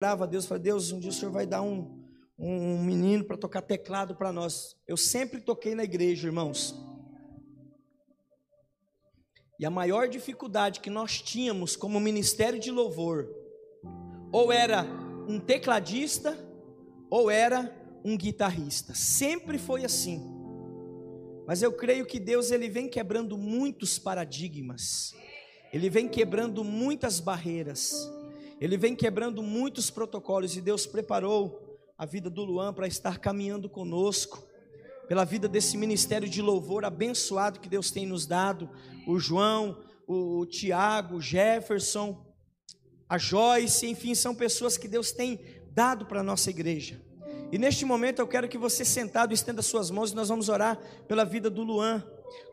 orava a Deus, falei, Deus, um dia o Senhor vai dar um, um menino para tocar teclado para nós. Eu sempre toquei na igreja, irmãos. E a maior dificuldade que nós tínhamos como ministério de louvor, ou era um tecladista, ou era um guitarrista. Sempre foi assim. Mas eu creio que Deus ele vem quebrando muitos paradigmas. Ele vem quebrando muitas barreiras. Ele vem quebrando muitos protocolos e Deus preparou a vida do Luan para estar caminhando conosco, pela vida desse ministério de louvor abençoado que Deus tem nos dado, o João, o, Tiago, o Jefferson, a Joyce, enfim, são pessoas que Deus tem dado para a nossa igreja. E neste momento eu quero que você sentado estenda suas mãos e nós vamos orar pela vida do Luan.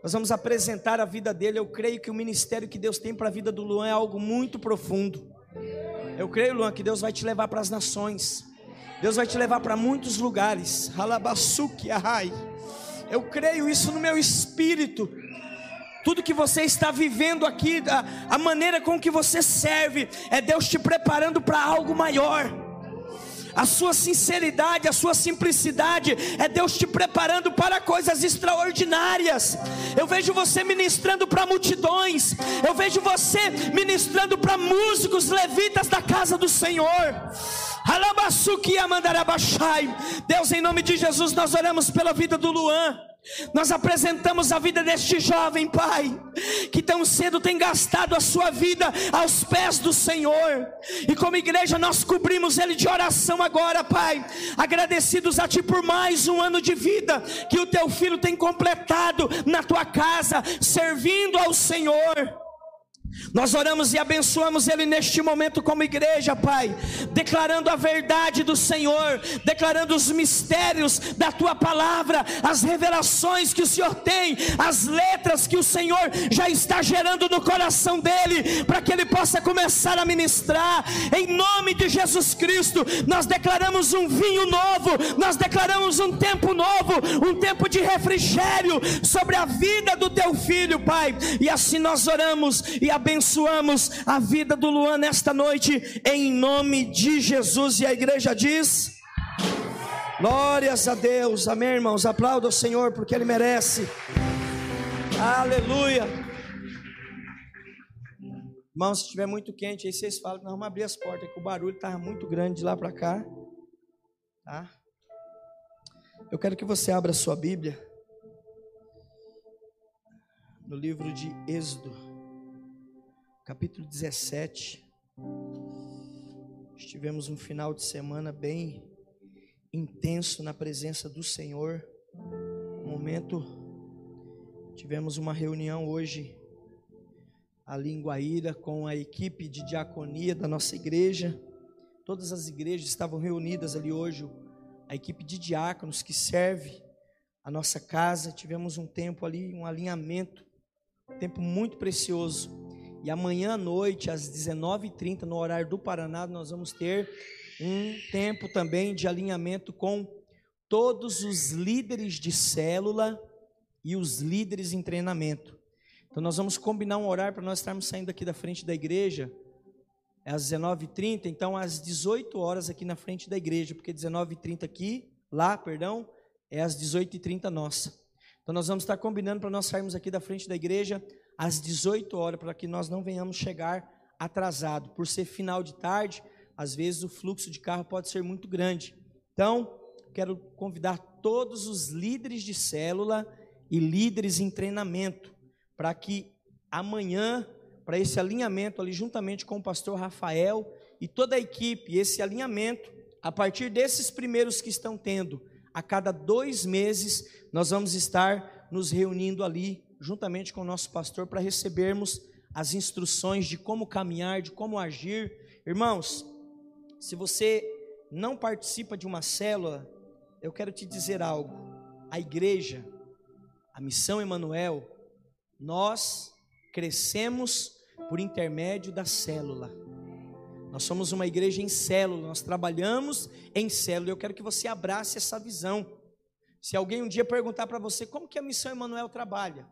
Nós vamos apresentar a vida dele. Eu creio que o ministério que Deus tem para a vida do Luan é algo muito profundo. Eu creio, Luan, que Deus vai te levar para as nações. Deus vai te levar para muitos lugares. Halabasuki ahai. Eu creio isso no meu espírito. Tudo que você está vivendo aqui, a, a maneira com que você serve, é Deus te preparando para algo maior a sua sinceridade, a sua simplicidade, é Deus te preparando para coisas extraordinárias. Eu vejo você ministrando para multidões, eu vejo você ministrando para músicos levitas da casa do Senhor. Deus, em nome de Jesus, nós oramos pela vida do Luan. Nós apresentamos a vida deste jovem, Pai, que tão cedo tem gastado a sua vida aos pés do Senhor, e como igreja nós cobrimos ele de oração agora, Pai, agradecidos a Ti por mais um ano de vida que o Teu filho tem completado na Tua casa, servindo ao Senhor. Nós oramos e abençoamos Ele neste momento como igreja, Pai, declarando a verdade do Senhor, declarando os mistérios da Tua palavra, as revelações que o Senhor tem, as letras que o Senhor já está gerando no coração dele, para que ele possa começar a ministrar, em nome de Jesus Cristo. Nós declaramos um vinho novo, nós declaramos um tempo novo, um tempo de refrigério sobre a vida do Teu filho, Pai, e assim nós oramos e abençoamos abençoamos a vida do Luan nesta noite, em nome de Jesus. E a igreja diz: Glórias a Deus, amém, irmãos. Aplauda o Senhor, porque Ele merece. Aleluia. Irmãos, se estiver muito quente, aí vocês falam que nós vamos abrir as portas, que o barulho estava muito grande de lá para cá. Tá? Eu quero que você abra a sua Bíblia no livro de Êxodo capítulo 17. Estivemos um final de semana bem intenso na presença do Senhor. Um momento, tivemos uma reunião hoje em Guaíra com a equipe de diaconia da nossa igreja. Todas as igrejas estavam reunidas ali hoje, a equipe de diáconos que serve a nossa casa. Tivemos um tempo ali, um alinhamento, um tempo muito precioso. E amanhã à noite, às 19h30, no horário do Paraná, nós vamos ter um tempo também de alinhamento com todos os líderes de célula e os líderes em treinamento. Então nós vamos combinar um horário para nós estarmos saindo aqui da frente da igreja é às 19h30, então às 18 horas aqui na frente da igreja, porque 19h30 aqui, lá, perdão, é às 18h30 nossa. Então nós vamos estar combinando para nós sairmos aqui da frente da igreja às 18 horas, para que nós não venhamos chegar atrasado. Por ser final de tarde, às vezes o fluxo de carro pode ser muito grande. Então, quero convidar todos os líderes de célula e líderes em treinamento para que amanhã, para esse alinhamento ali, juntamente com o pastor Rafael e toda a equipe, esse alinhamento, a partir desses primeiros que estão tendo, a cada dois meses, nós vamos estar nos reunindo ali juntamente com o nosso pastor, para recebermos as instruções de como caminhar, de como agir. Irmãos, se você não participa de uma célula, eu quero te dizer algo. A igreja, a missão Emanuel, nós crescemos por intermédio da célula. Nós somos uma igreja em célula, nós trabalhamos em célula. Eu quero que você abrace essa visão. Se alguém um dia perguntar para você como que a missão Emanuel trabalha,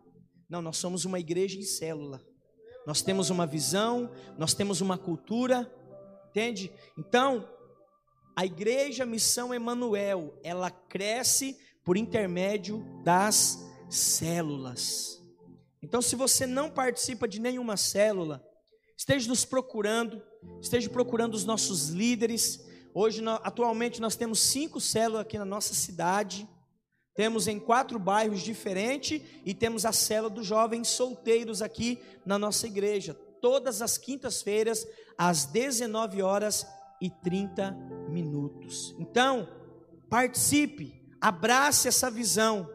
não, nós somos uma igreja em célula. Nós temos uma visão, nós temos uma cultura, entende? Então, A igreja Missão Emanuel, ela cresce por intermédio das células. Então, se você não participa de nenhuma célula, esteja nos procurando, esteja procurando os nossos líderes. Hoje, atualmente, nós temos cinco células aqui na nossa cidade. Temos em quatro bairros diferentes e temos a célula dos jovens solteiros aqui na nossa igreja. Todas as quintas-feiras, às 19 horas e 30 minutos. Então, participe, abrace essa visão.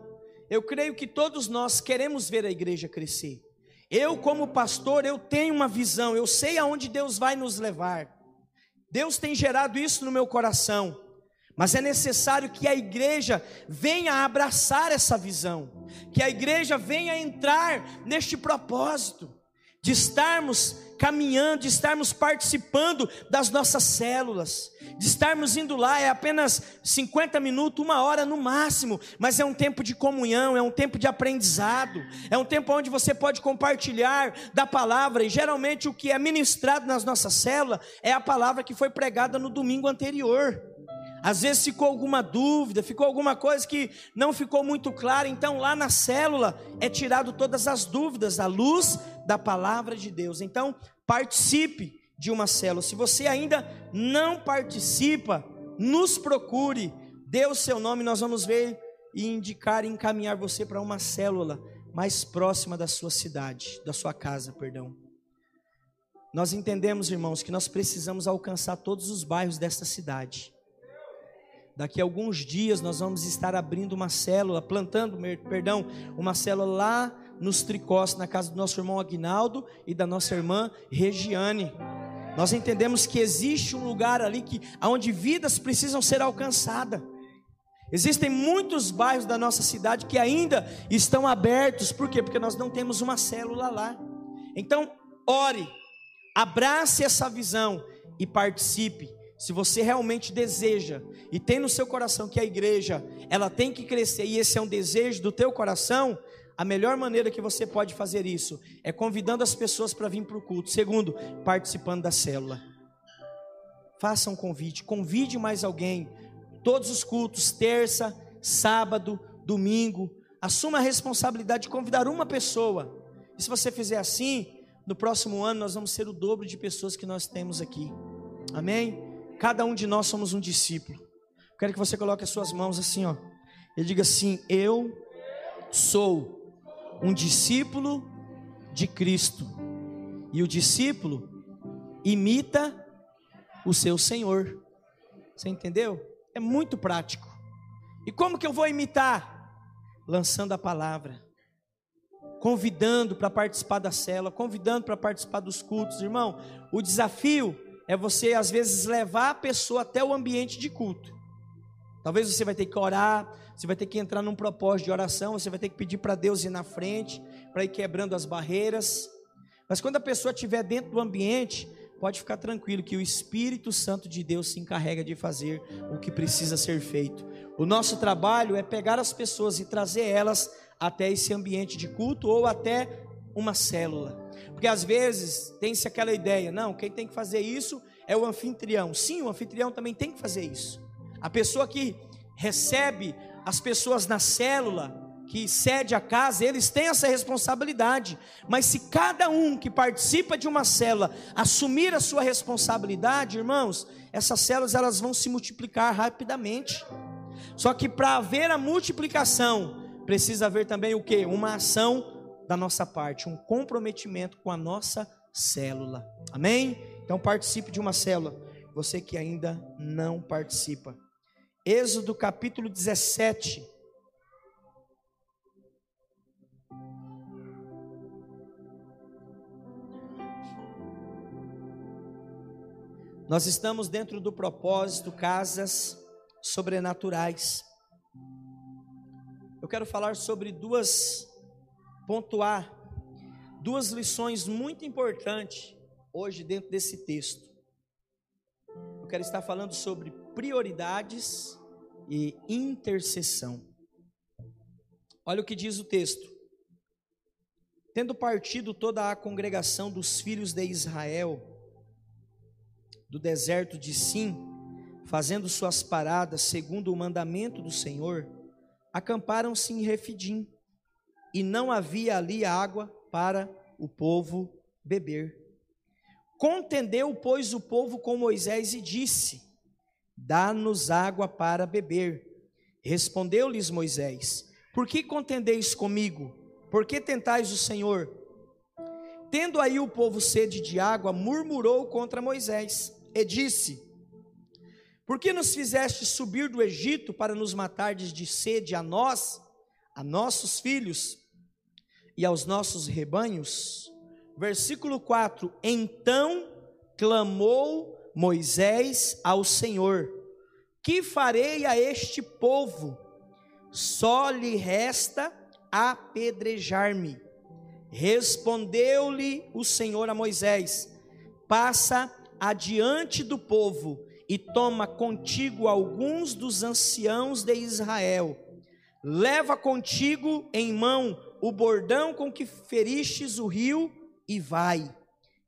Eu creio que todos nós queremos ver a igreja crescer. Eu, como pastor, eu tenho uma visão, eu sei aonde Deus vai nos levar. Deus tem gerado isso no meu coração. Mas é necessário que a igreja venha abraçar essa visão, que a igreja venha entrar neste propósito de estarmos caminhando, de estarmos participando das nossas células, de estarmos indo lá, é apenas 50 minutos, uma hora no máximo, mas é um tempo de comunhão, é um tempo de aprendizado, é um tempo onde você pode compartilhar da palavra, e geralmente o que é ministrado nas nossas células é a palavra que foi pregada no domingo anterior. Às vezes ficou alguma dúvida, ficou alguma coisa que não ficou muito clara, então lá na célula é tirado todas as dúvidas à luz da palavra de Deus. Então, participe de uma célula. Se você ainda não participa, nos procure, dê o seu nome, nós vamos ver e indicar e encaminhar você para uma célula mais próxima da sua cidade, da sua casa, perdão. Nós entendemos, irmãos, que nós precisamos alcançar todos os bairros desta cidade. Daqui a alguns dias nós vamos estar abrindo uma célula, plantando, perdão, uma célula lá nos Tricós, na casa do nosso irmão Agnaldo e da nossa irmã Regiane. Nós entendemos que existe um lugar ali que onde vidas precisam ser alcançadas. Existem muitos bairros da nossa cidade que ainda estão abertos, por quê? Porque nós não temos uma célula lá. Então, ore, abrace essa visão e participe se você realmente deseja e tem no seu coração que a igreja ela tem que crescer e esse é um desejo do teu coração, a melhor maneira que você pode fazer isso é convidando as pessoas para vir para o culto. Segundo, participando da célula. Faça um convite, convide mais alguém. Todos os cultos, terça, sábado, domingo. Assuma a responsabilidade de convidar uma pessoa. E se você fizer assim, no próximo ano nós vamos ser o dobro de pessoas que nós temos aqui. Amém? Cada um de nós somos um discípulo. Quero que você coloque as suas mãos assim, ó. Ele diga assim: Eu sou um discípulo de Cristo. E o discípulo imita o seu Senhor. Você entendeu? É muito prático. E como que eu vou imitar? Lançando a palavra, convidando para participar da cela, convidando para participar dos cultos, irmão. O desafio é você, às vezes, levar a pessoa até o ambiente de culto. Talvez você vai ter que orar, você vai ter que entrar num propósito de oração, você vai ter que pedir para Deus ir na frente, para ir quebrando as barreiras. Mas quando a pessoa estiver dentro do ambiente, pode ficar tranquilo que o Espírito Santo de Deus se encarrega de fazer o que precisa ser feito. O nosso trabalho é pegar as pessoas e trazer elas até esse ambiente de culto ou até uma célula. Porque às vezes tem-se aquela ideia, não, quem tem que fazer isso é o anfitrião. Sim, o anfitrião também tem que fazer isso. A pessoa que recebe as pessoas na célula, que cede a casa, eles têm essa responsabilidade. Mas se cada um que participa de uma célula assumir a sua responsabilidade, irmãos, essas células elas vão se multiplicar rapidamente. Só que para haver a multiplicação, precisa haver também o que? Uma ação da nossa parte, um comprometimento com a nossa célula. Amém? Então participe de uma célula. Você que ainda não participa. Êxodo capítulo 17. Nós estamos dentro do propósito Casas Sobrenaturais. Eu quero falar sobre duas pontuar duas lições muito importantes hoje dentro desse texto. Eu quero estar falando sobre prioridades e intercessão. Olha o que diz o texto. Tendo partido toda a congregação dos filhos de Israel do deserto de Sim, fazendo suas paradas segundo o mandamento do Senhor, acamparam-se em Refidim, e não havia ali água para o povo beber. Contendeu, pois, o povo com Moisés e disse: Dá-nos água para beber. Respondeu-lhes Moisés: Por que contendeis comigo? Por que tentais o Senhor? Tendo aí o povo sede de água, murmurou contra Moisés e disse: Por que nos fizeste subir do Egito para nos matardes de sede a nós, a nossos filhos e aos nossos rebanhos? Versículo 4: Então clamou Moisés ao Senhor: Que farei a este povo? Só lhe resta apedrejar-me. Respondeu-lhe o Senhor a Moisés: Passa adiante do povo e toma contigo alguns dos anciãos de Israel. Leva contigo em mão o bordão com que feristes o rio e vai.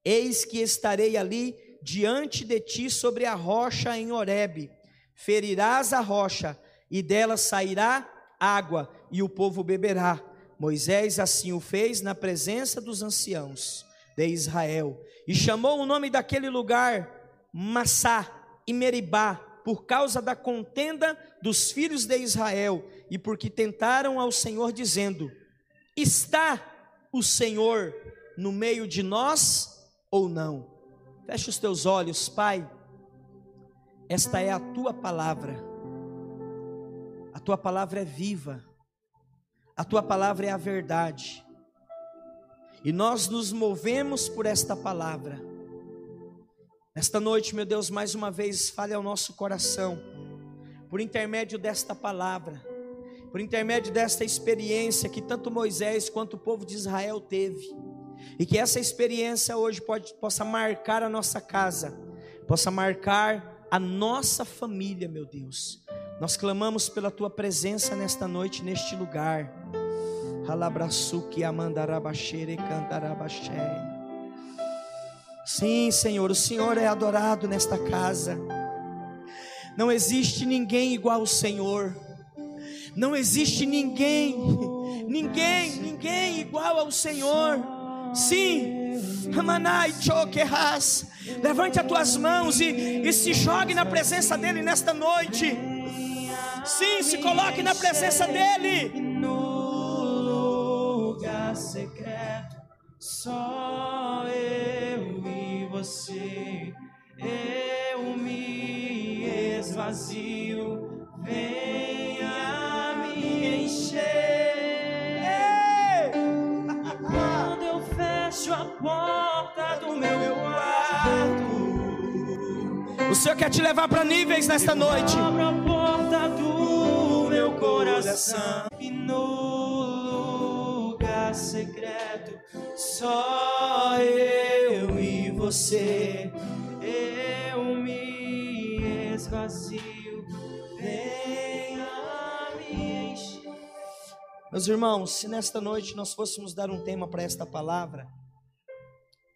Eis que estarei ali diante de ti sobre a rocha em Horebe. Ferirás a rocha, e dela sairá água, e o povo beberá. Moisés assim o fez na presença dos anciãos de Israel, e chamou o nome daquele lugar Massá e Meribá, por causa da contenda dos filhos de Israel, e porque tentaram ao Senhor, dizendo: Está o Senhor no meio de nós ou não? Feche os teus olhos, Pai. Esta é a tua palavra. A tua palavra é viva. A tua palavra é a verdade. E nós nos movemos por esta palavra. Esta noite, meu Deus, mais uma vez, fale ao nosso coração, por intermédio desta palavra por intermédio desta experiência que tanto Moisés quanto o povo de Israel teve, e que essa experiência hoje pode, possa marcar a nossa casa, possa marcar a nossa família, meu Deus. Nós clamamos pela tua presença nesta noite, neste lugar. Halabrasuki amandarabaxere cantarabaxé. Sim, Senhor, o Senhor é adorado nesta casa. Não existe ninguém igual ao Senhor. Não existe ninguém, ninguém, ninguém igual ao Senhor. Sim, Hamanai Chokerras. Levante as tuas mãos e, e se jogue na presença dEle nesta noite. Sim, se coloque na presença dEle. No lugar secreto, só eu. Eu me esvazio. Venha encher. Quando eu fecho a porta do meu quarto, o Senhor quer te levar para níveis nesta noite. Abra a porta do meu coração e no lugar secreto só eu e você. Eu me esvazio. Meus irmãos, se nesta noite nós fôssemos dar um tema para esta palavra,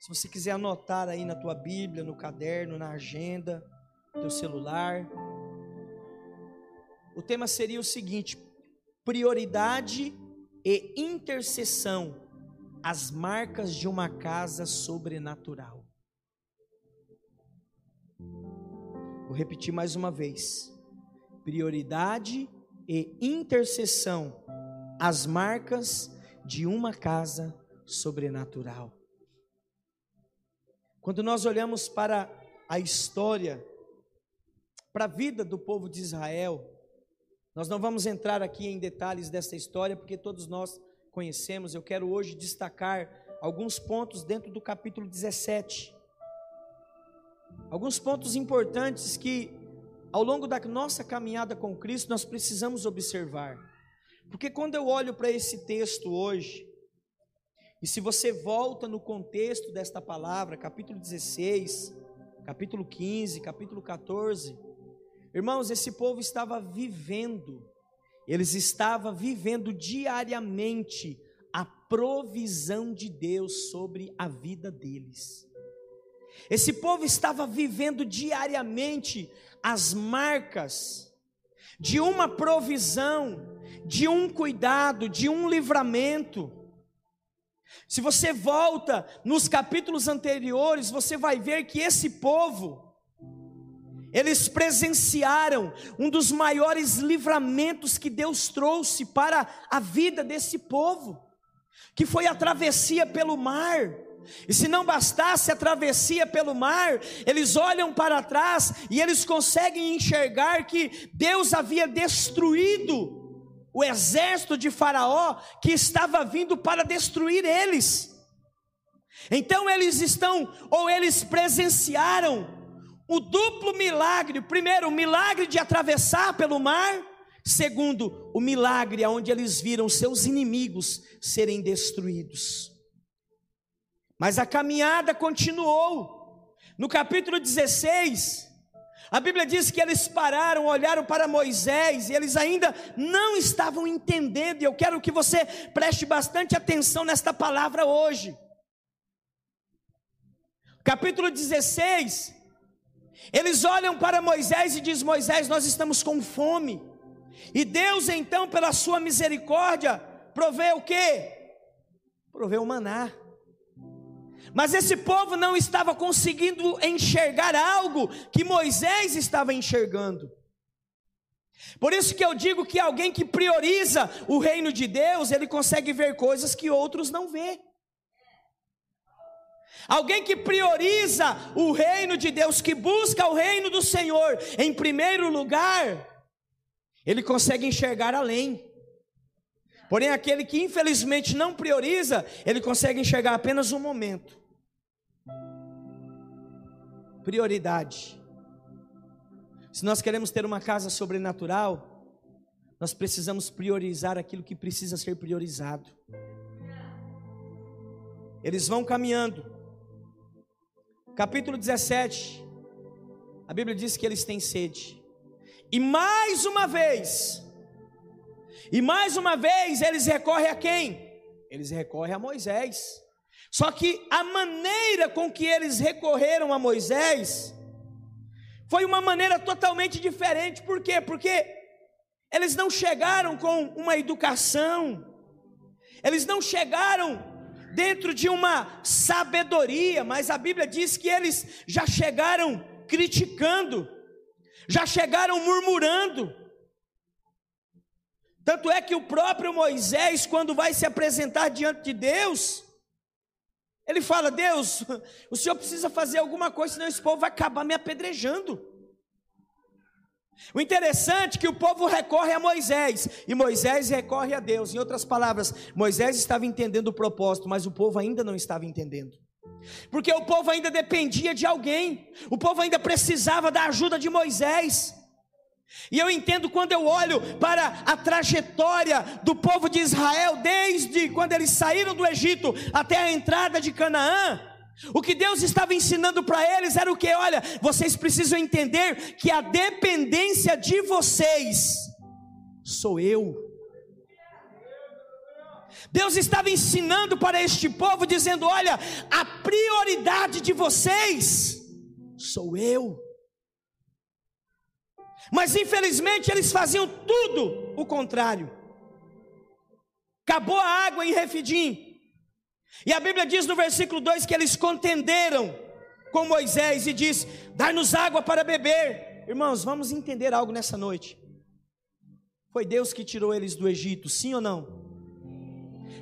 se você quiser anotar aí na tua Bíblia, no caderno, na agenda, no teu celular, o tema seria o seguinte: prioridade e intercessão, as marcas de uma casa sobrenatural. Vou repetir mais uma vez: prioridade e intercessão as marcas de uma casa sobrenatural. Quando nós olhamos para a história, para a vida do povo de Israel, nós não vamos entrar aqui em detalhes dessa história, porque todos nós conhecemos. Eu quero hoje destacar alguns pontos dentro do capítulo 17. Alguns pontos importantes que, ao longo da nossa caminhada com Cristo, nós precisamos observar. Porque quando eu olho para esse texto hoje, e se você volta no contexto desta palavra, capítulo 16, capítulo 15, capítulo 14, irmãos, esse povo estava vivendo, eles estavam vivendo diariamente a provisão de Deus sobre a vida deles. Esse povo estava vivendo diariamente as marcas de uma provisão, de um cuidado, de um livramento. Se você volta nos capítulos anteriores, você vai ver que esse povo, eles presenciaram um dos maiores livramentos que Deus trouxe para a vida desse povo, que foi a travessia pelo mar. E se não bastasse a travessia pelo mar, eles olham para trás e eles conseguem enxergar que Deus havia destruído o exército de Faraó que estava vindo para destruir eles. Então eles estão, ou eles presenciaram o duplo milagre: primeiro, o milagre de atravessar pelo mar, segundo, o milagre onde eles viram seus inimigos serem destruídos. Mas a caminhada continuou. No capítulo 16, a Bíblia diz que eles pararam, olharam para Moisés e eles ainda não estavam entendendo. E eu quero que você preste bastante atenção nesta palavra hoje. Capítulo 16. Eles olham para Moisés e diz: "Moisés, nós estamos com fome". E Deus então, pela sua misericórdia, provê o quê? Provê o maná. Mas esse povo não estava conseguindo enxergar algo que Moisés estava enxergando. Por isso que eu digo que alguém que prioriza o reino de Deus, ele consegue ver coisas que outros não vê. Alguém que prioriza o reino de Deus, que busca o reino do Senhor em primeiro lugar, ele consegue enxergar além. Porém, aquele que infelizmente não prioriza, ele consegue enxergar apenas um momento prioridade. Se nós queremos ter uma casa sobrenatural, nós precisamos priorizar aquilo que precisa ser priorizado. Eles vão caminhando. Capítulo 17. A Bíblia diz que eles têm sede. E mais uma vez, e mais uma vez eles recorrem a quem? Eles recorrem a Moisés. Só que a maneira com que eles recorreram a Moisés foi uma maneira totalmente diferente. Por quê? Porque eles não chegaram com uma educação, eles não chegaram dentro de uma sabedoria, mas a Bíblia diz que eles já chegaram criticando, já chegaram murmurando. Tanto é que o próprio Moisés, quando vai se apresentar diante de Deus, ele fala: Deus, o senhor precisa fazer alguma coisa, senão esse povo vai acabar me apedrejando. O interessante é que o povo recorre a Moisés e Moisés recorre a Deus. Em outras palavras, Moisés estava entendendo o propósito, mas o povo ainda não estava entendendo. Porque o povo ainda dependia de alguém, o povo ainda precisava da ajuda de Moisés. E eu entendo quando eu olho para a trajetória do povo de Israel, desde quando eles saíram do Egito até a entrada de Canaã, o que Deus estava ensinando para eles era o que? Olha, vocês precisam entender que a dependência de vocês sou eu. Deus estava ensinando para este povo, dizendo: olha, a prioridade de vocês sou eu. Mas infelizmente eles faziam tudo o contrário. Acabou a água em Refidim. E a Bíblia diz no versículo 2 que eles contenderam com Moisés e diz: Dá-nos água para beber. Irmãos, vamos entender algo nessa noite. Foi Deus que tirou eles do Egito, sim ou não?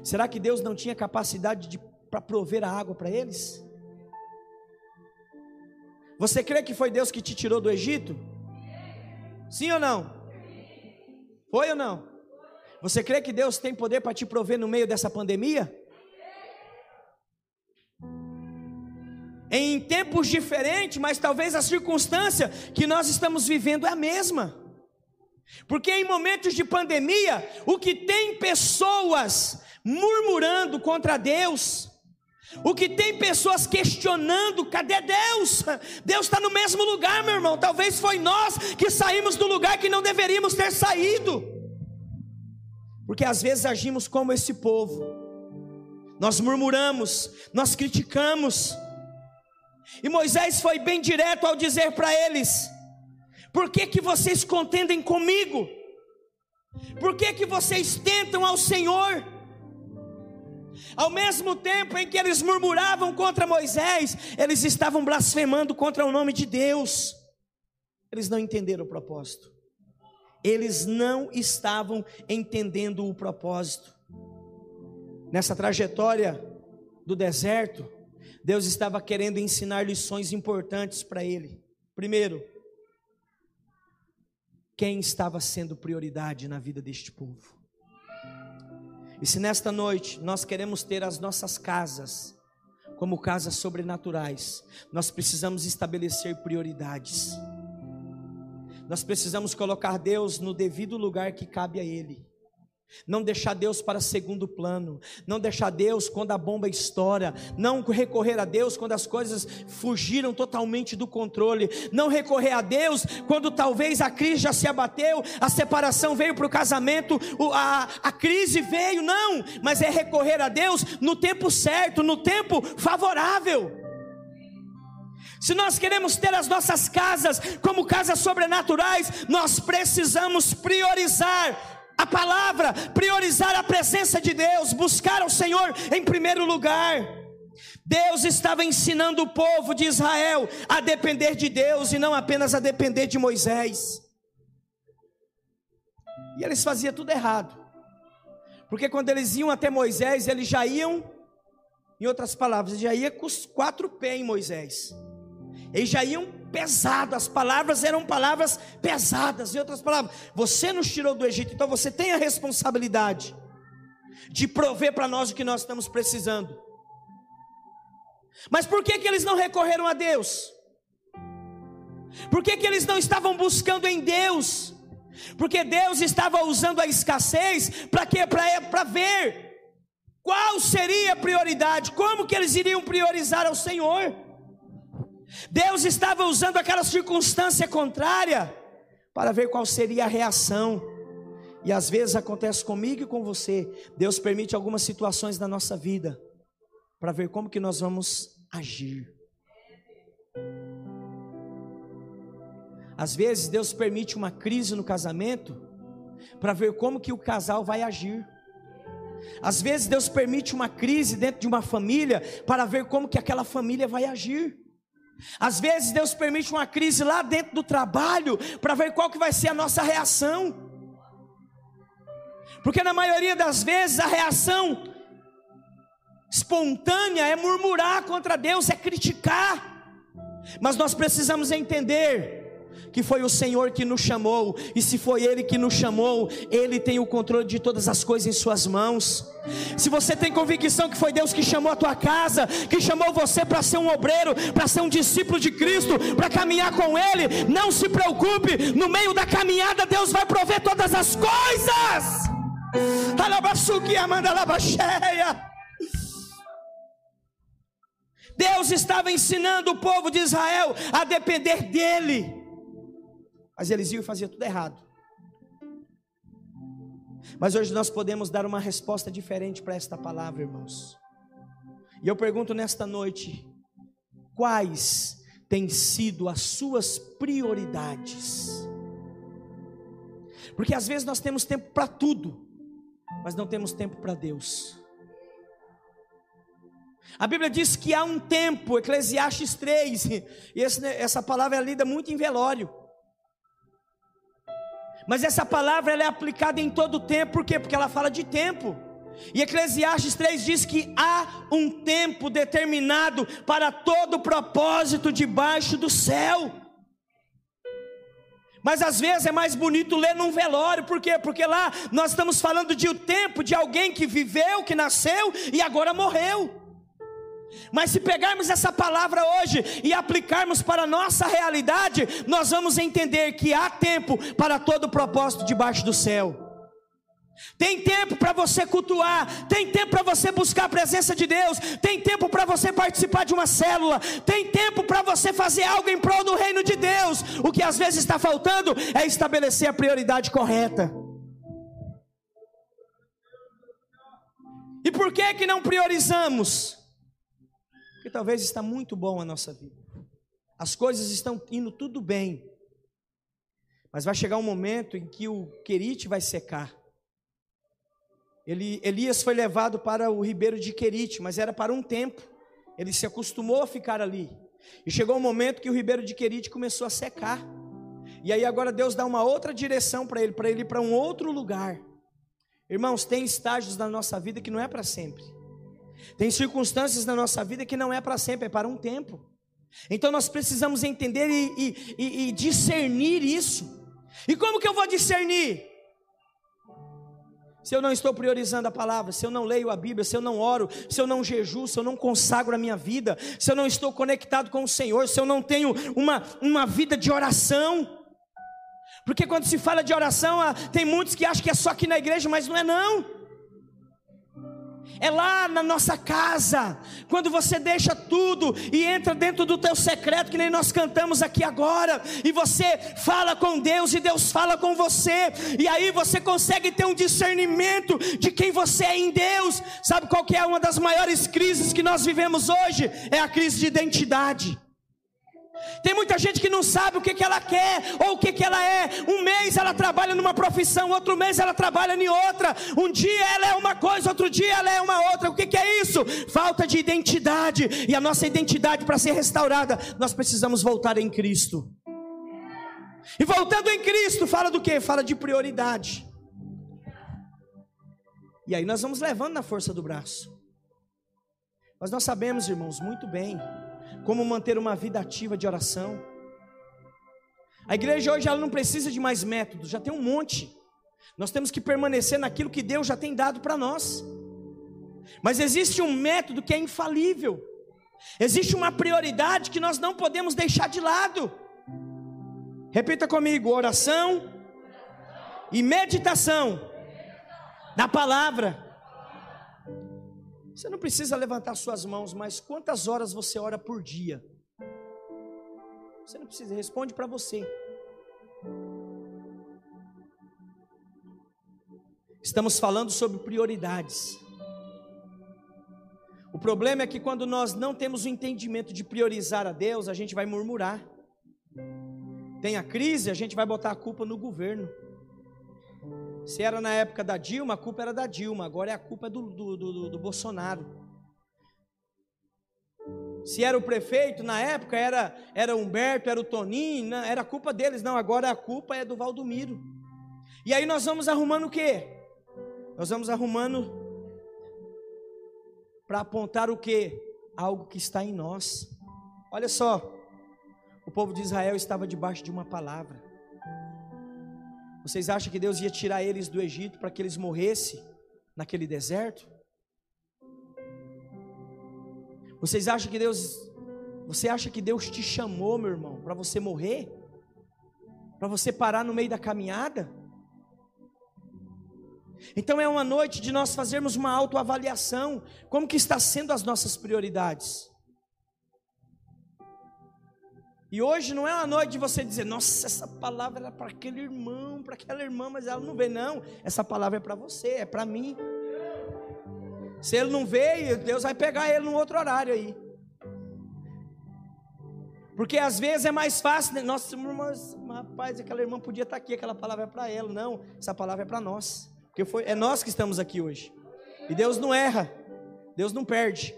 Será que Deus não tinha capacidade para prover a água para eles? Você crê que foi Deus que te tirou do Egito? Sim ou não? Foi ou não? Você crê que Deus tem poder para te prover no meio dessa pandemia? Em tempos diferentes, mas talvez a circunstância que nós estamos vivendo é a mesma. Porque em momentos de pandemia, o que tem pessoas murmurando contra Deus, o que tem pessoas questionando, cadê Deus? Deus está no mesmo lugar, meu irmão. Talvez foi nós que saímos do lugar que não deveríamos ter saído. Porque às vezes agimos como esse povo. Nós murmuramos, nós criticamos. E Moisés foi bem direto ao dizer para eles: Por que que vocês contendem comigo? Por que que vocês tentam ao Senhor? Ao mesmo tempo em que eles murmuravam contra Moisés, eles estavam blasfemando contra o nome de Deus. Eles não entenderam o propósito. Eles não estavam entendendo o propósito. Nessa trajetória do deserto, Deus estava querendo ensinar lições importantes para ele. Primeiro, quem estava sendo prioridade na vida deste povo. E se nesta noite nós queremos ter as nossas casas como casas sobrenaturais, nós precisamos estabelecer prioridades. Nós precisamos colocar Deus no devido lugar que cabe a Ele. Não deixar Deus para segundo plano, não deixar Deus quando a bomba estoura, não recorrer a Deus quando as coisas fugiram totalmente do controle, não recorrer a Deus quando talvez a crise já se abateu, a separação veio para o casamento, a, a crise veio, não, mas é recorrer a Deus no tempo certo, no tempo favorável. Se nós queremos ter as nossas casas como casas sobrenaturais, nós precisamos priorizar a palavra, priorizar a presença de Deus, buscar o Senhor em primeiro lugar. Deus estava ensinando o povo de Israel a depender de Deus e não apenas a depender de Moisés. E eles faziam tudo errado. Porque quando eles iam até Moisés, eles já iam, em outras palavras, já iam com os quatro pés em Moisés. Eles já iam pesado, as palavras eram palavras pesadas. Em outras palavras, você nos tirou do Egito, então você tem a responsabilidade de prover para nós o que nós estamos precisando. Mas por que, que eles não recorreram a Deus? Por que, que eles não estavam buscando em Deus? Porque Deus estava usando a escassez para quê? Para ver qual seria a prioridade, como que eles iriam priorizar ao Senhor. Deus estava usando aquela circunstância contrária para ver qual seria a reação. E às vezes acontece comigo e com você. Deus permite algumas situações na nossa vida para ver como que nós vamos agir. Às vezes Deus permite uma crise no casamento para ver como que o casal vai agir. Às vezes Deus permite uma crise dentro de uma família para ver como que aquela família vai agir. Às vezes Deus permite uma crise lá dentro do trabalho para ver qual que vai ser a nossa reação. Porque na maioria das vezes a reação espontânea é murmurar contra Deus, é criticar. Mas nós precisamos entender que foi o Senhor que nos chamou, e se foi Ele que nos chamou, Ele tem o controle de todas as coisas em Suas mãos. Se você tem convicção que foi Deus que chamou a tua casa, que chamou você para ser um obreiro, para ser um discípulo de Cristo, para caminhar com Ele, não se preocupe, no meio da caminhada Deus vai prover todas as coisas. Deus estava ensinando o povo de Israel a depender dEle. Mas eles iam e faziam tudo errado. Mas hoje nós podemos dar uma resposta diferente para esta palavra, irmãos. E eu pergunto nesta noite: quais têm sido as suas prioridades? Porque às vezes nós temos tempo para tudo, mas não temos tempo para Deus. A Bíblia diz que há um tempo, Eclesiastes 3, e essa palavra é lida muito em velório. Mas essa palavra ela é aplicada em todo o tempo, por quê? Porque ela fala de tempo. E Eclesiastes 3 diz que há um tempo determinado para todo propósito debaixo do céu. Mas às vezes é mais bonito ler num velório, por quê? Porque lá nós estamos falando de o um tempo de alguém que viveu, que nasceu e agora morreu. Mas se pegarmos essa palavra hoje e aplicarmos para a nossa realidade, nós vamos entender que há tempo para todo propósito debaixo do céu. Tem tempo para você cultuar, tem tempo para você buscar a presença de Deus, tem tempo para você participar de uma célula, tem tempo para você fazer algo em prol do reino de Deus. O que às vezes está faltando é estabelecer a prioridade correta. E por que que não priorizamos? Porque talvez está muito bom a nossa vida. As coisas estão indo tudo bem. Mas vai chegar um momento em que o querite vai secar. Ele, Elias foi levado para o ribeiro de Querite, mas era para um tempo. Ele se acostumou a ficar ali. E chegou um momento que o ribeiro de Querite começou a secar. E aí agora Deus dá uma outra direção para ele, para ele ir para um outro lugar. Irmãos, tem estágios na nossa vida que não é para sempre. Tem circunstâncias na nossa vida que não é para sempre, é para um tempo. Então nós precisamos entender e, e, e discernir isso. E como que eu vou discernir? Se eu não estou priorizando a palavra, se eu não leio a Bíblia, se eu não oro, se eu não jejuo, se eu não consagro a minha vida, se eu não estou conectado com o Senhor, se eu não tenho uma, uma vida de oração. Porque quando se fala de oração, tem muitos que acham que é só aqui na igreja, mas não é não é lá na nossa casa, quando você deixa tudo e entra dentro do teu secreto, que nem nós cantamos aqui agora, e você fala com Deus e Deus fala com você, e aí você consegue ter um discernimento de quem você é em Deus. Sabe qual que é uma das maiores crises que nós vivemos hoje? É a crise de identidade. Tem muita gente que não sabe o que, que ela quer ou o que, que ela é. Um mês ela trabalha numa profissão, outro mês ela trabalha em outra. Um dia ela é uma coisa, outro dia ela é uma outra. O que, que é isso? Falta de identidade. E a nossa identidade, para ser restaurada, nós precisamos voltar em Cristo. E voltando em Cristo, fala do que? Fala de prioridade. E aí nós vamos levando na força do braço. Mas nós sabemos, irmãos, muito bem como manter uma vida ativa de oração. A igreja hoje ela não precisa de mais métodos, já tem um monte. Nós temos que permanecer naquilo que Deus já tem dado para nós. Mas existe um método que é infalível. Existe uma prioridade que nós não podemos deixar de lado. Repita comigo: oração e meditação da palavra. Você não precisa levantar suas mãos, mas quantas horas você ora por dia? Você não precisa, responde para você. Estamos falando sobre prioridades. O problema é que quando nós não temos o entendimento de priorizar a Deus, a gente vai murmurar. Tem a crise, a gente vai botar a culpa no governo. Se era na época da Dilma, a culpa era da Dilma, agora é a culpa do, do, do, do Bolsonaro. Se era o prefeito, na época era, era Humberto, era o Toninho, não, era culpa deles, não, agora a culpa é do Valdomiro. E aí nós vamos arrumando o quê? Nós vamos arrumando para apontar o quê? Algo que está em nós. Olha só, o povo de Israel estava debaixo de uma palavra. Vocês acham que Deus ia tirar eles do Egito para que eles morressem naquele deserto? Vocês acham que Deus Você acha que Deus te chamou, meu irmão, para você morrer? Para você parar no meio da caminhada? Então é uma noite de nós fazermos uma autoavaliação, como que está sendo as nossas prioridades? E hoje não é uma noite de você dizer, nossa, essa palavra era para aquele irmão, para aquela irmã, mas ela não veio, não. Essa palavra é para você, é para mim. Se ele não veio, Deus vai pegar ele num outro horário aí. Porque às vezes é mais fácil, né? nossa, mas, rapaz, aquela irmã podia estar aqui, aquela palavra é para ela. Não, essa palavra é para nós. Porque foi, é nós que estamos aqui hoje. E Deus não erra, Deus não perde.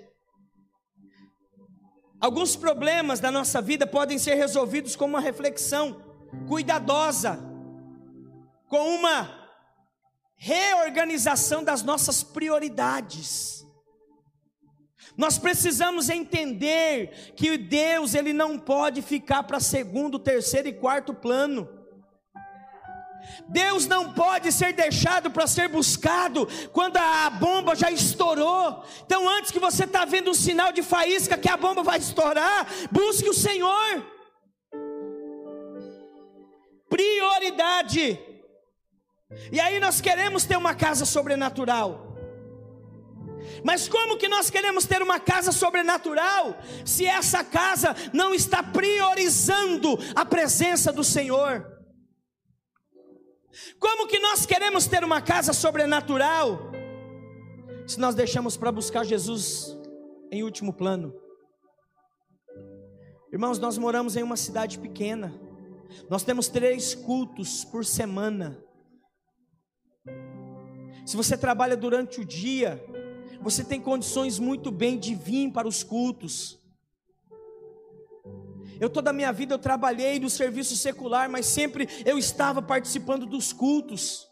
Alguns problemas da nossa vida podem ser resolvidos com uma reflexão cuidadosa, com uma reorganização das nossas prioridades. Nós precisamos entender que Deus ele não pode ficar para segundo, terceiro e quarto plano. Deus não pode ser deixado para ser buscado quando a bomba já estourou. Então, antes que você está vendo um sinal de faísca que a bomba vai estourar, busque o Senhor. Prioridade. E aí nós queremos ter uma casa sobrenatural. Mas como que nós queremos ter uma casa sobrenatural se essa casa não está priorizando a presença do Senhor? Como que nós queremos ter uma casa sobrenatural se nós deixamos para buscar Jesus em último plano? Irmãos, nós moramos em uma cidade pequena. Nós temos três cultos por semana. Se você trabalha durante o dia, você tem condições muito bem de vir para os cultos. Eu toda a minha vida eu trabalhei no serviço secular, mas sempre eu estava participando dos cultos.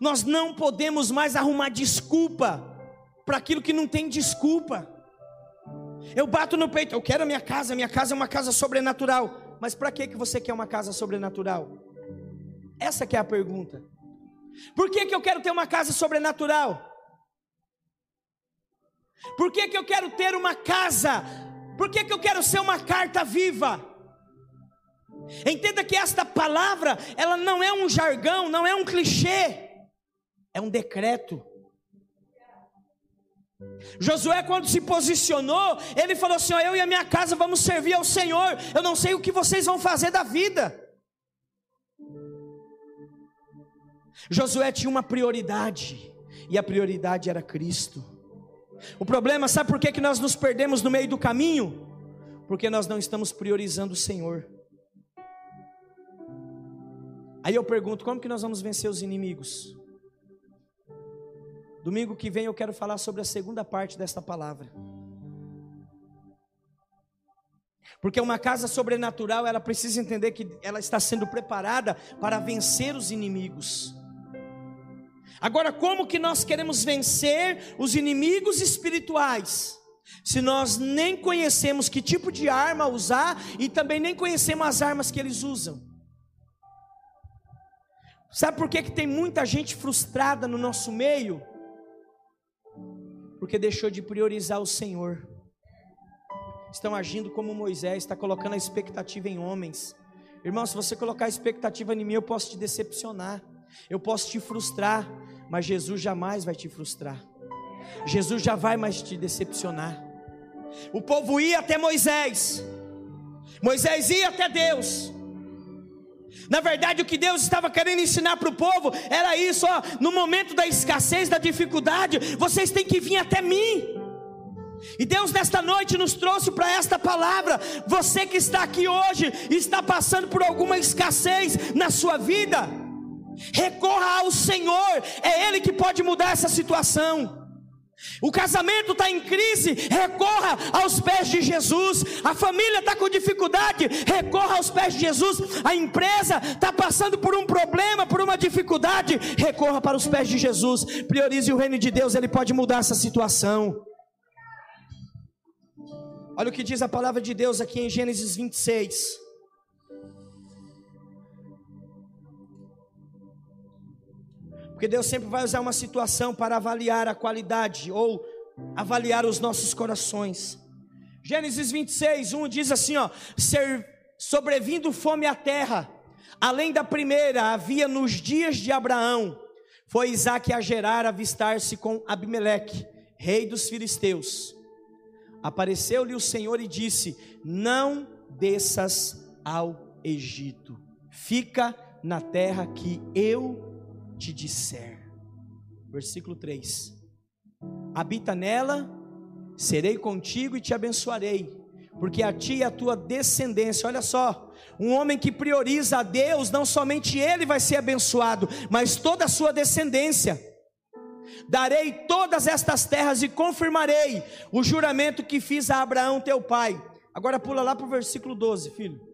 Nós não podemos mais arrumar desculpa para aquilo que não tem desculpa. Eu bato no peito, eu quero a minha casa, minha casa é uma casa sobrenatural. Mas para que que você quer uma casa sobrenatural? Essa que é a pergunta. Por que que eu quero ter uma casa sobrenatural? Por que que eu quero ter uma casa? Por que que eu quero ser uma carta viva? Entenda que esta palavra, ela não é um jargão, não é um clichê, é um decreto. Josué, quando se posicionou, ele falou assim: ó, Eu e a minha casa vamos servir ao Senhor. Eu não sei o que vocês vão fazer da vida. Josué tinha uma prioridade, e a prioridade era Cristo. O problema, sabe por que, que nós nos perdemos no meio do caminho? Porque nós não estamos priorizando o Senhor. Aí eu pergunto: como que nós vamos vencer os inimigos? Domingo que vem eu quero falar sobre a segunda parte desta palavra. Porque uma casa sobrenatural, ela precisa entender que ela está sendo preparada para vencer os inimigos. Agora, como que nós queremos vencer os inimigos espirituais? Se nós nem conhecemos que tipo de arma usar e também nem conhecemos as armas que eles usam. Sabe por que, que tem muita gente frustrada no nosso meio? porque deixou de priorizar o Senhor. Estão agindo como Moisés, está colocando a expectativa em homens. Irmão, se você colocar a expectativa em mim, eu posso te decepcionar, eu posso te frustrar, mas Jesus jamais vai te frustrar. Jesus já vai mais te decepcionar. O povo ia até Moisés, Moisés ia até Deus, na verdade, o que Deus estava querendo ensinar para o povo era isso: ó, no momento da escassez, da dificuldade, vocês têm que vir até mim. E Deus nesta noite nos trouxe para esta palavra. Você que está aqui hoje, está passando por alguma escassez na sua vida, recorra ao Senhor, é Ele que pode mudar essa situação. O casamento está em crise, recorra aos pés de Jesus. A família está com dificuldade, recorra aos pés de Jesus. A empresa está passando por um problema, por uma dificuldade, recorra para os pés de Jesus. Priorize o reino de Deus, ele pode mudar essa situação. Olha o que diz a palavra de Deus aqui em Gênesis 26. Porque Deus sempre vai usar uma situação para avaliar a qualidade ou avaliar os nossos corações. Gênesis 26, 1 diz assim: ó, sobrevindo fome à terra, além da primeira, havia nos dias de Abraão, foi Isaac a gerar, avistar-se com Abimeleque, rei dos filisteus. Apareceu-lhe o Senhor e disse: Não desças ao Egito, fica na terra que eu te disser. Versículo 3: Habita nela, serei contigo e te abençoarei, porque a ti e a tua descendência, olha só, um homem que prioriza a Deus, não somente ele vai ser abençoado, mas toda a sua descendência. Darei todas estas terras e confirmarei o juramento que fiz a Abraão teu pai. Agora pula lá para o versículo 12, filho.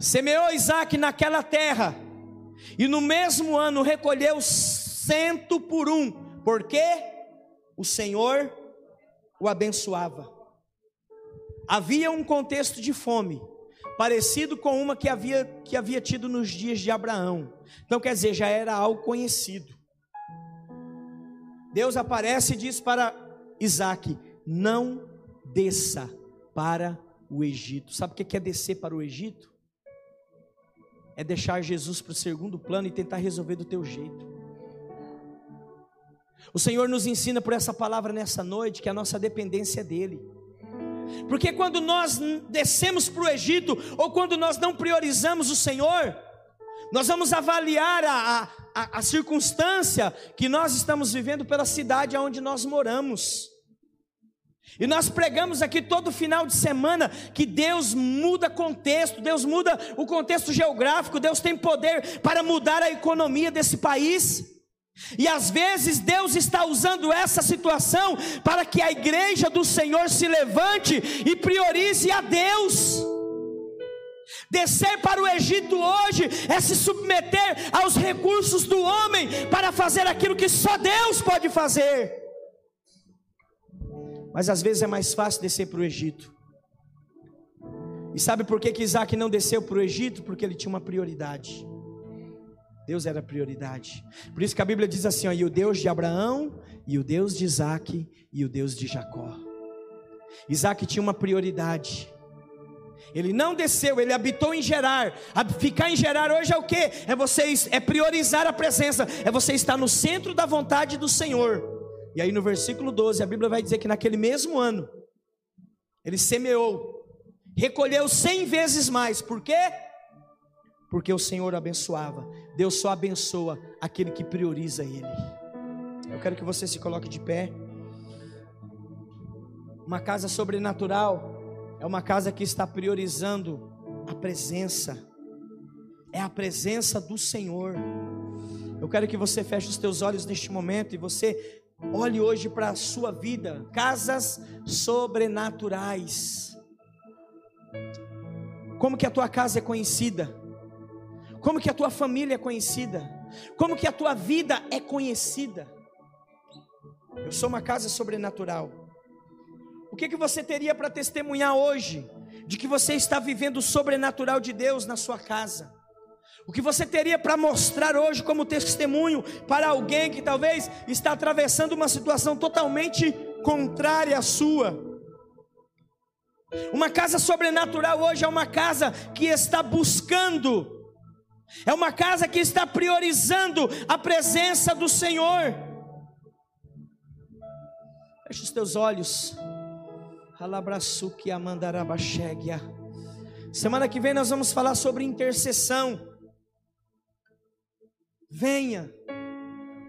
Semeou Isaac naquela terra, e no mesmo ano recolheu cento por um, porque o Senhor o abençoava. Havia um contexto de fome, parecido com uma que havia, que havia tido nos dias de Abraão. Então, quer dizer, já era algo conhecido. Deus aparece e diz para Isaac: Não desça para o Egito. Sabe o que é descer para o Egito? É deixar Jesus para o segundo plano e tentar resolver do teu jeito. O Senhor nos ensina por essa palavra nessa noite que a nossa dependência é dEle. Porque quando nós descemos para o Egito, ou quando nós não priorizamos o Senhor, nós vamos avaliar a, a, a circunstância que nós estamos vivendo pela cidade onde nós moramos. E nós pregamos aqui todo final de semana que Deus muda contexto, Deus muda o contexto geográfico, Deus tem poder para mudar a economia desse país. E às vezes Deus está usando essa situação para que a igreja do Senhor se levante e priorize a Deus. Descer para o Egito hoje é se submeter aos recursos do homem para fazer aquilo que só Deus pode fazer. Mas às vezes é mais fácil descer para o Egito. E sabe por que, que Isaac não desceu para o Egito? Porque ele tinha uma prioridade. Deus era prioridade. Por isso que a Bíblia diz assim: ó, e o Deus de Abraão, e o Deus de Isaac, e o Deus de Jacó. Isaac tinha uma prioridade. Ele não desceu, ele habitou em Gerar. Ficar em Gerar hoje é o que? É você é priorizar a presença, é você estar no centro da vontade do Senhor. E aí no versículo 12, a Bíblia vai dizer que naquele mesmo ano, ele semeou, recolheu cem vezes mais. Por quê? Porque o Senhor abençoava. Deus só abençoa aquele que prioriza Ele. Eu quero que você se coloque de pé. Uma casa sobrenatural é uma casa que está priorizando a presença. É a presença do Senhor. Eu quero que você feche os teus olhos neste momento e você Olhe hoje para a sua vida, casas sobrenaturais. Como que a tua casa é conhecida? Como que a tua família é conhecida? Como que a tua vida é conhecida? Eu sou uma casa sobrenatural. O que que você teria para testemunhar hoje de que você está vivendo o sobrenatural de Deus na sua casa? O que você teria para mostrar hoje como testemunho para alguém que talvez está atravessando uma situação totalmente contrária à sua? Uma casa sobrenatural hoje é uma casa que está buscando, é uma casa que está priorizando a presença do Senhor. Feche os teus olhos. Semana que vem nós vamos falar sobre intercessão. Venha,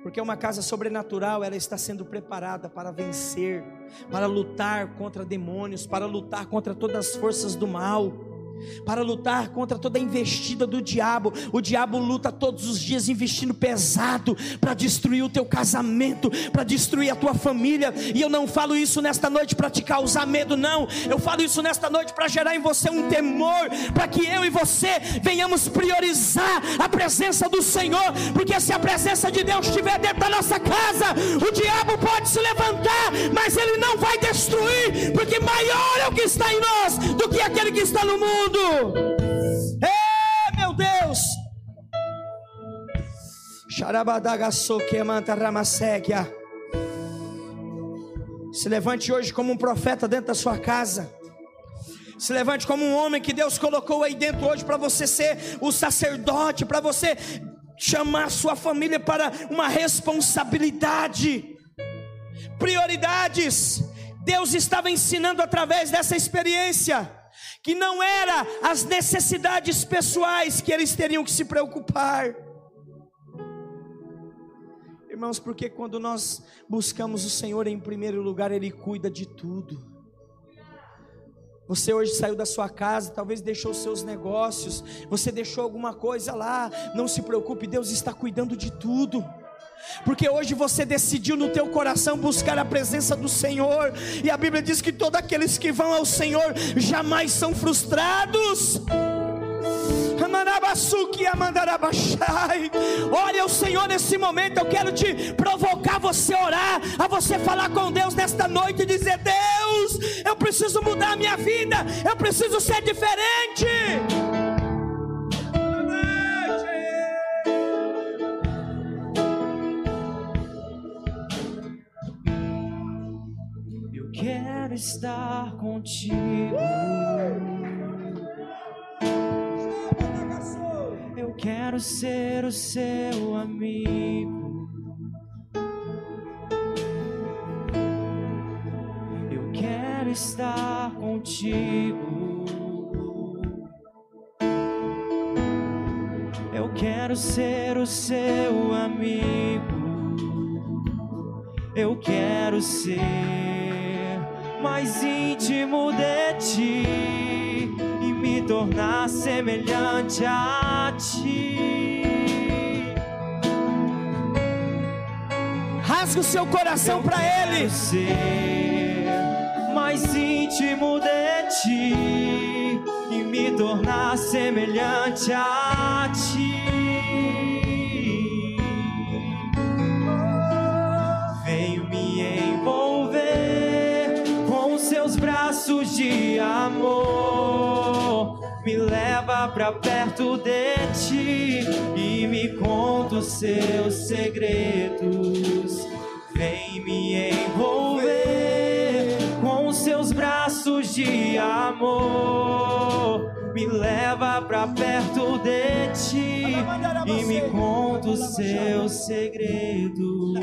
porque uma casa sobrenatural, ela está sendo preparada para vencer, para lutar contra demônios, para lutar contra todas as forças do mal para lutar contra toda a investida do diabo. O diabo luta todos os dias investindo pesado para destruir o teu casamento, para destruir a tua família. E eu não falo isso nesta noite para te causar medo, não. Eu falo isso nesta noite para gerar em você um temor, para que eu e você venhamos priorizar a presença do Senhor, porque se a presença de Deus estiver dentro da nossa casa, o diabo pode se levantar, mas ele não vai destruir, porque maior é o que está em nós do que aquele que está no mundo mundo. Meu Deus! Se levante hoje como um profeta dentro da sua casa. Se levante como um homem que Deus colocou aí dentro hoje para você ser o sacerdote, para você chamar sua família para uma responsabilidade. Prioridades. Deus estava ensinando através dessa experiência que não era as necessidades pessoais que eles teriam que se preocupar. Irmãos, porque quando nós buscamos o Senhor em primeiro lugar, Ele cuida de tudo. Você hoje saiu da sua casa, talvez deixou seus negócios, você deixou alguma coisa lá, não se preocupe, Deus está cuidando de tudo porque hoje você decidiu no teu coração buscar a presença do Senhor, e a Bíblia diz que todos aqueles que vão ao Senhor jamais são frustrados. Olha o Senhor nesse momento. Eu quero te provocar você orar, a você falar com Deus nesta noite e dizer: Deus, eu preciso mudar a minha vida, eu preciso ser diferente. Estar contigo. Eu quero ser o seu amigo. Eu quero estar contigo. Eu quero ser o seu amigo. Eu quero ser mais íntimo de ti e me tornar semelhante a ti. Rasga o seu coração para Ele. Ser mais íntimo de ti e me tornar semelhante a ti. Amor. Me leva pra perto de ti e me conta os seus segredos. Vem me envolver com seus braços de amor. Me leva pra perto de ti e me conta os seus segredos.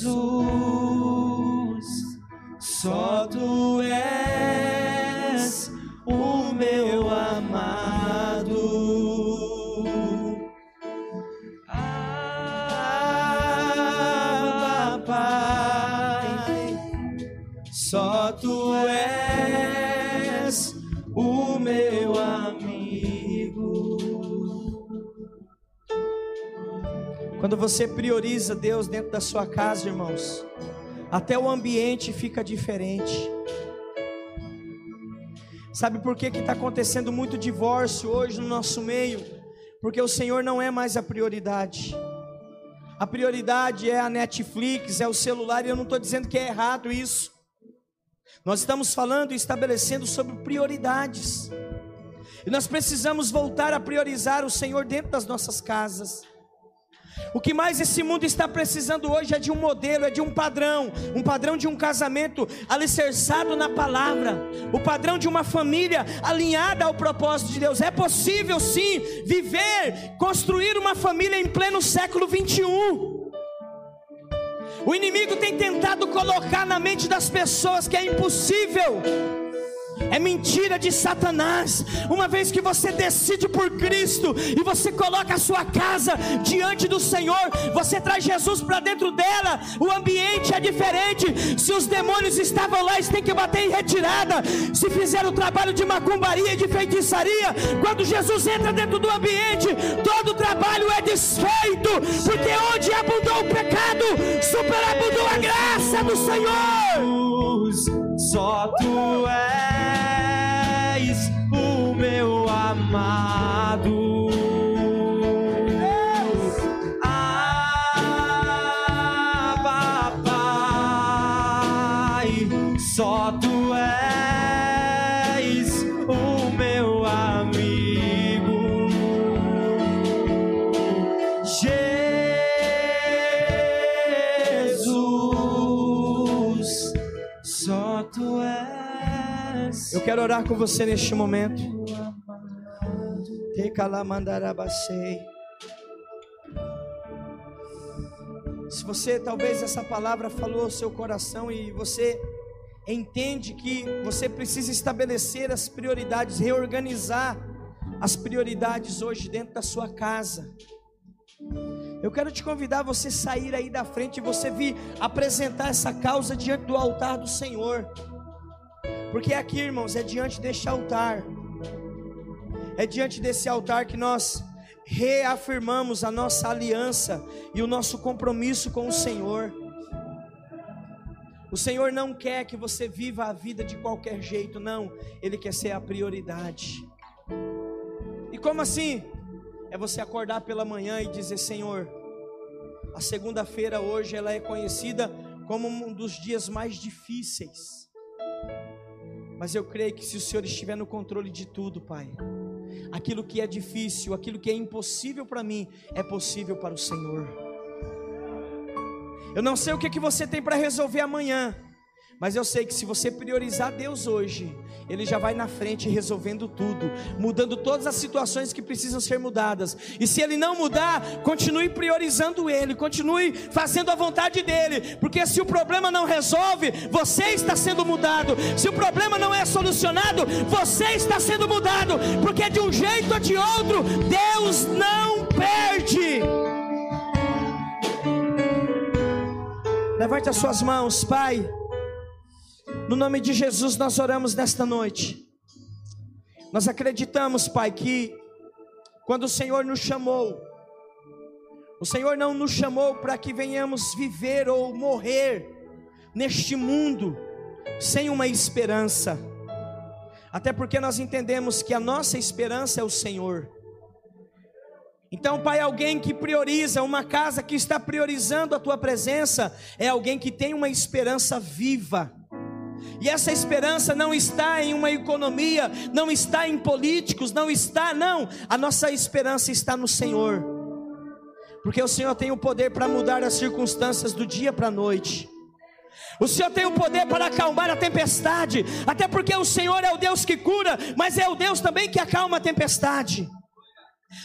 Jesus, só tu és Quando você prioriza Deus dentro da sua casa, irmãos, até o ambiente fica diferente. Sabe por que está acontecendo muito divórcio hoje no nosso meio? Porque o Senhor não é mais a prioridade. A prioridade é a Netflix, é o celular, e eu não estou dizendo que é errado isso. Nós estamos falando e estabelecendo sobre prioridades. E nós precisamos voltar a priorizar o Senhor dentro das nossas casas. O que mais esse mundo está precisando hoje é de um modelo, é de um padrão, um padrão de um casamento alicerçado na palavra, o padrão de uma família alinhada ao propósito de Deus. É possível sim viver, construir uma família em pleno século 21. O inimigo tem tentado colocar na mente das pessoas que é impossível. É mentira de Satanás. Uma vez que você decide por Cristo e você coloca a sua casa diante do Senhor, você traz Jesus para dentro dela. O ambiente é diferente. Se os demônios estavam lá, eles têm que bater em retirada. Se fizeram o trabalho de macumbaria e de feitiçaria, quando Jesus entra dentro do ambiente, todo o trabalho é desfeito, porque onde abundou o pecado, superabundou a graça do Senhor. Só tu és amado. Ah, papai, só tu és o meu amigo. Jesus, só tu és. Eu quero orar com você neste momento. Se você talvez essa palavra falou ao seu coração e você entende que você precisa estabelecer as prioridades, reorganizar as prioridades hoje dentro da sua casa. Eu quero te convidar você sair aí da frente e você vir apresentar essa causa diante do altar do Senhor. Porque aqui, irmãos, é diante deste altar. É diante desse altar que nós reafirmamos a nossa aliança e o nosso compromisso com o Senhor. O Senhor não quer que você viva a vida de qualquer jeito, não. Ele quer ser a prioridade. E como assim? É você acordar pela manhã e dizer: Senhor, a segunda-feira hoje ela é conhecida como um dos dias mais difíceis. Mas eu creio que se o Senhor estiver no controle de tudo, Pai, aquilo que é difícil, aquilo que é impossível para mim, é possível para o Senhor. Eu não sei o que, que você tem para resolver amanhã, mas eu sei que se você priorizar Deus hoje, Ele já vai na frente resolvendo tudo, mudando todas as situações que precisam ser mudadas. E se Ele não mudar, continue priorizando Ele, continue fazendo a vontade dEle, porque se o problema não resolve, você está sendo mudado. Se o problema não é solucionado, você está sendo mudado, porque de um jeito ou de outro, Deus não perde. Levante as suas mãos, Pai. No nome de Jesus nós oramos nesta noite. Nós acreditamos, Pai, que quando o Senhor nos chamou, o Senhor não nos chamou para que venhamos viver ou morrer neste mundo sem uma esperança. Até porque nós entendemos que a nossa esperança é o Senhor. Então, Pai, alguém que prioriza, uma casa que está priorizando a tua presença, é alguém que tem uma esperança viva. E essa esperança não está em uma economia, não está em políticos, não está, não. A nossa esperança está no Senhor. Porque o Senhor tem o poder para mudar as circunstâncias do dia para a noite. O Senhor tem o poder para acalmar a tempestade, até porque o Senhor é o Deus que cura, mas é o Deus também que acalma a tempestade.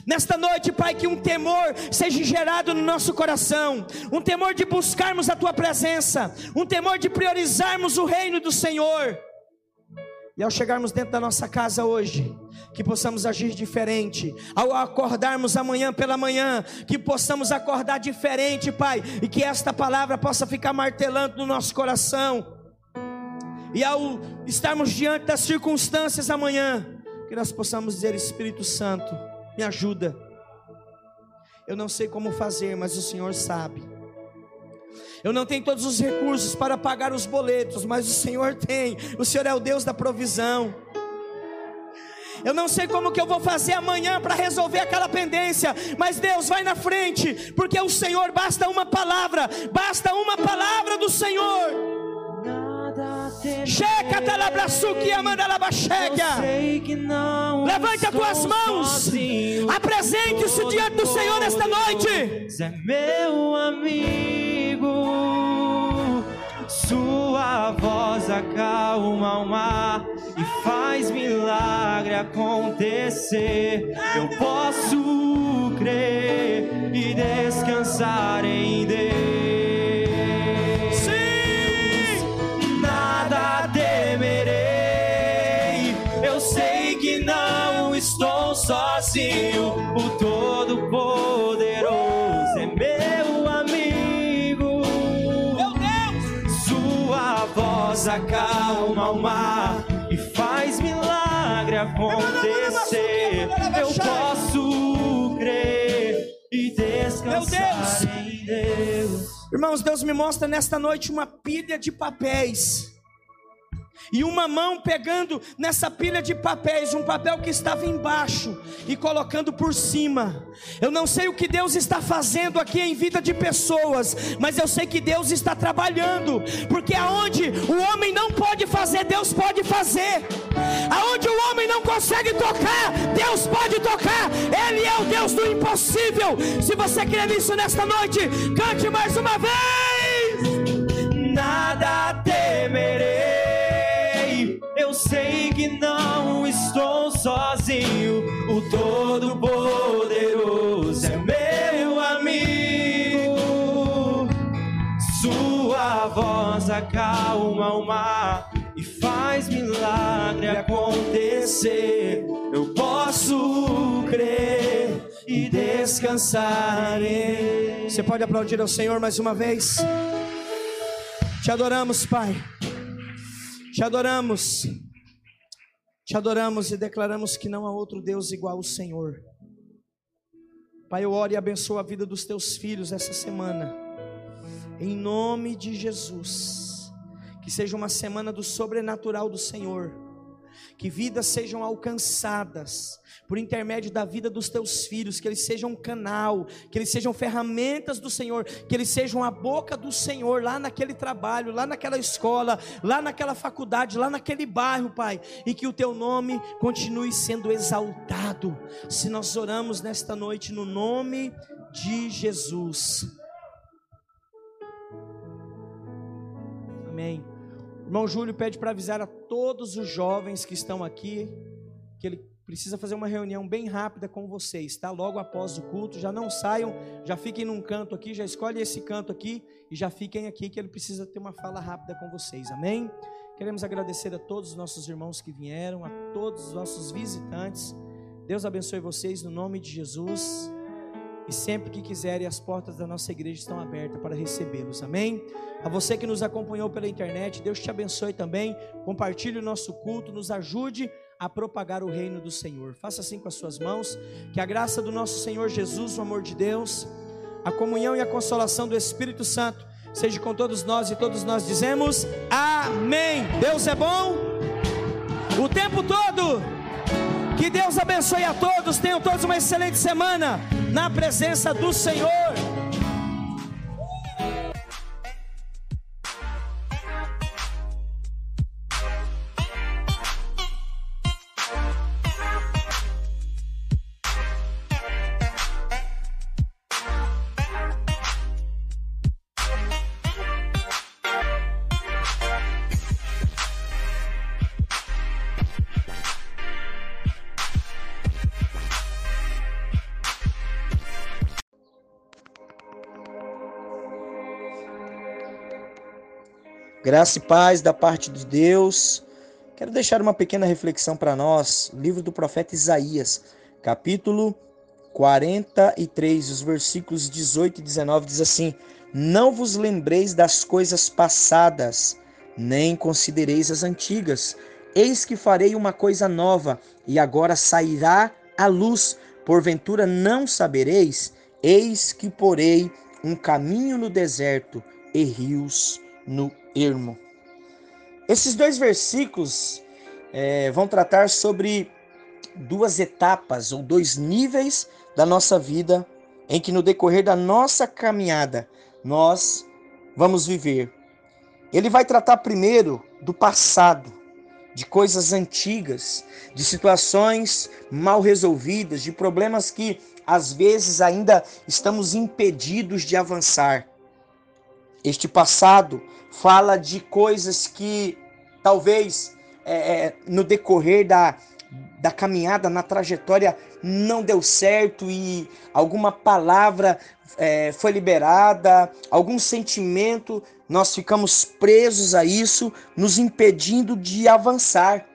Nesta noite, Pai, que um temor seja gerado no nosso coração, um temor de buscarmos a Tua presença, um temor de priorizarmos o reino do Senhor. E ao chegarmos dentro da nossa casa hoje, que possamos agir diferente. Ao acordarmos amanhã pela manhã, que possamos acordar diferente, Pai, e que esta palavra possa ficar martelando no nosso coração. E ao estarmos diante das circunstâncias amanhã, que nós possamos dizer: Espírito Santo, me ajuda. Eu não sei como fazer, mas o Senhor sabe. Eu não tenho todos os recursos para pagar os boletos, mas o Senhor tem. O Senhor é o Deus da provisão. Eu não sei como que eu vou fazer amanhã para resolver aquela pendência, mas Deus vai na frente, porque o Senhor basta uma palavra, basta uma palavra do Senhor. Levante as tuas mãos. Apresente-se diante do Senhor esta noite. É meu amigo. Sua voz acalma o mar e faz milagre acontecer. Eu posso crer e descansar em Deus. Sozinho, o Todo-Poderoso é meu amigo. Meu Deus! Sua voz acalma o mar e faz milagre acontecer. Eu posso crer e descansar em Deus. Irmãos, Deus me mostra nesta noite uma pilha de papéis e uma mão pegando nessa pilha de papéis, um papel que estava embaixo e colocando por cima. Eu não sei o que Deus está fazendo aqui em vida de pessoas, mas eu sei que Deus está trabalhando, porque aonde o homem não pode fazer, Deus pode fazer. Aonde o homem não consegue tocar, Deus pode tocar. Ele é o Deus do impossível. Se você crê nisso nesta noite, cante mais uma vez. Nada temerei sei que não estou sozinho. O Todo-Poderoso é meu amigo. Sua voz acalma o mar e faz milagre acontecer. Eu posso crer e descansar. Você pode aplaudir ao Senhor mais uma vez? Te adoramos, Pai. Te adoramos, te adoramos e declaramos que não há outro Deus igual ao Senhor. Pai, eu oro e abençoo a vida dos teus filhos essa semana, em nome de Jesus. Que seja uma semana do sobrenatural do Senhor, que vidas sejam alcançadas, por intermédio da vida dos teus filhos, que eles sejam um canal, que eles sejam ferramentas do Senhor, que eles sejam a boca do Senhor lá naquele trabalho, lá naquela escola, lá naquela faculdade, lá naquele bairro, Pai, e que o teu nome continue sendo exaltado. Se nós oramos nesta noite no nome de Jesus. Amém. Irmão Júlio pede para avisar a todos os jovens que estão aqui que ele precisa fazer uma reunião bem rápida com vocês, tá? Logo após o culto, já não saiam, já fiquem num canto aqui, já escolhe esse canto aqui e já fiquem aqui que ele precisa ter uma fala rápida com vocês. Amém? Queremos agradecer a todos os nossos irmãos que vieram, a todos os nossos visitantes. Deus abençoe vocês no nome de Jesus. e sempre que quiserem, as portas da nossa igreja estão abertas para recebê-los. Amém? A você que nos acompanhou pela internet, Deus te abençoe também. Compartilhe o nosso culto, nos ajude a propagar o reino do Senhor. Faça assim com as suas mãos. Que a graça do nosso Senhor Jesus, o amor de Deus, a comunhão e a consolação do Espírito Santo seja com todos nós e todos nós dizemos amém. Deus é bom o tempo todo. Que Deus abençoe a todos. Tenham todos uma excelente semana na presença do Senhor. Graça e paz da parte de Deus. Quero deixar uma pequena reflexão para nós. Livro do profeta Isaías, capítulo 43, os versículos 18 e 19 diz assim: Não vos lembreis das coisas passadas, nem considereis as antigas. Eis que farei uma coisa nova, e agora sairá a luz. Porventura não sabereis? Eis que porei um caminho no deserto e rios no ermo. Esses dois versículos é, vão tratar sobre duas etapas ou dois níveis da nossa vida em que no decorrer da nossa caminhada nós vamos viver. Ele vai tratar primeiro do passado, de coisas antigas, de situações mal resolvidas, de problemas que às vezes ainda estamos impedidos de avançar. Este passado fala de coisas que talvez é, é, no decorrer da, da caminhada, na trajetória, não deu certo e alguma palavra é, foi liberada, algum sentimento, nós ficamos presos a isso, nos impedindo de avançar.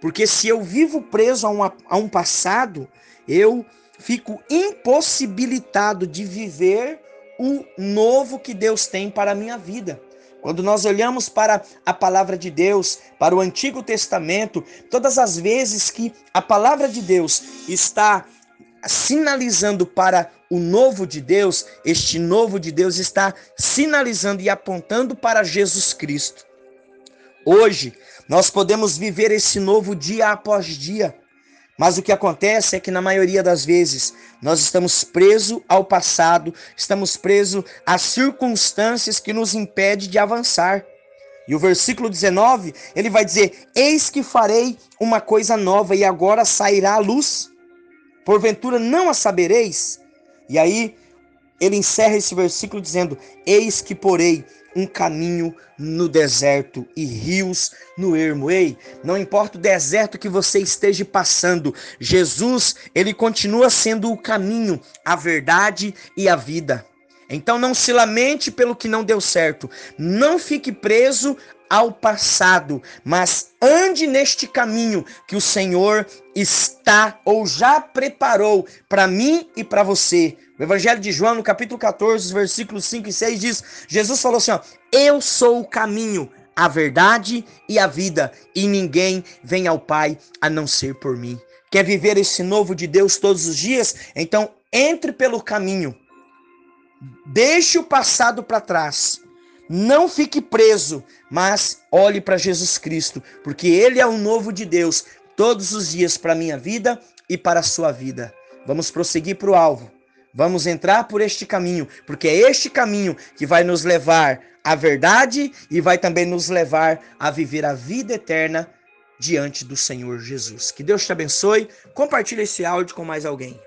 Porque se eu vivo preso a, uma, a um passado, eu fico impossibilitado de viver o novo que Deus tem para a minha vida. Quando nós olhamos para a palavra de Deus, para o Antigo Testamento, todas as vezes que a palavra de Deus está sinalizando para o novo de Deus, este novo de Deus está sinalizando e apontando para Jesus Cristo. Hoje, nós podemos viver esse novo dia após dia. Mas o que acontece é que, na maioria das vezes, nós estamos presos ao passado, estamos presos às circunstâncias que nos impedem de avançar. E o versículo 19, ele vai dizer: Eis que farei uma coisa nova, e agora sairá a luz. Porventura não a sabereis? E aí, ele encerra esse versículo dizendo: Eis que porei um caminho no deserto e rios no ermo. Ei, não importa o deserto que você esteja passando, Jesus, ele continua sendo o caminho, a verdade e a vida. Então não se lamente pelo que não deu certo. Não fique preso ao passado, mas ande neste caminho que o Senhor está ou já preparou para mim e para você. O Evangelho de João, no capítulo 14, versículos 5 e 6, diz: Jesus falou assim: ó, Eu sou o caminho, a verdade e a vida, e ninguém vem ao Pai a não ser por mim. Quer viver esse novo de Deus todos os dias? Então entre pelo caminho. Deixe o passado para trás. Não fique preso, mas olhe para Jesus Cristo, porque Ele é o novo de Deus todos os dias para a minha vida e para a sua vida. Vamos prosseguir para o alvo Vamos entrar por este caminho, porque é este caminho que vai nos levar à verdade e vai também nos levar a viver a vida eterna diante do Senhor Jesus. Que Deus te abençoe. Compartilhe esse áudio com mais alguém.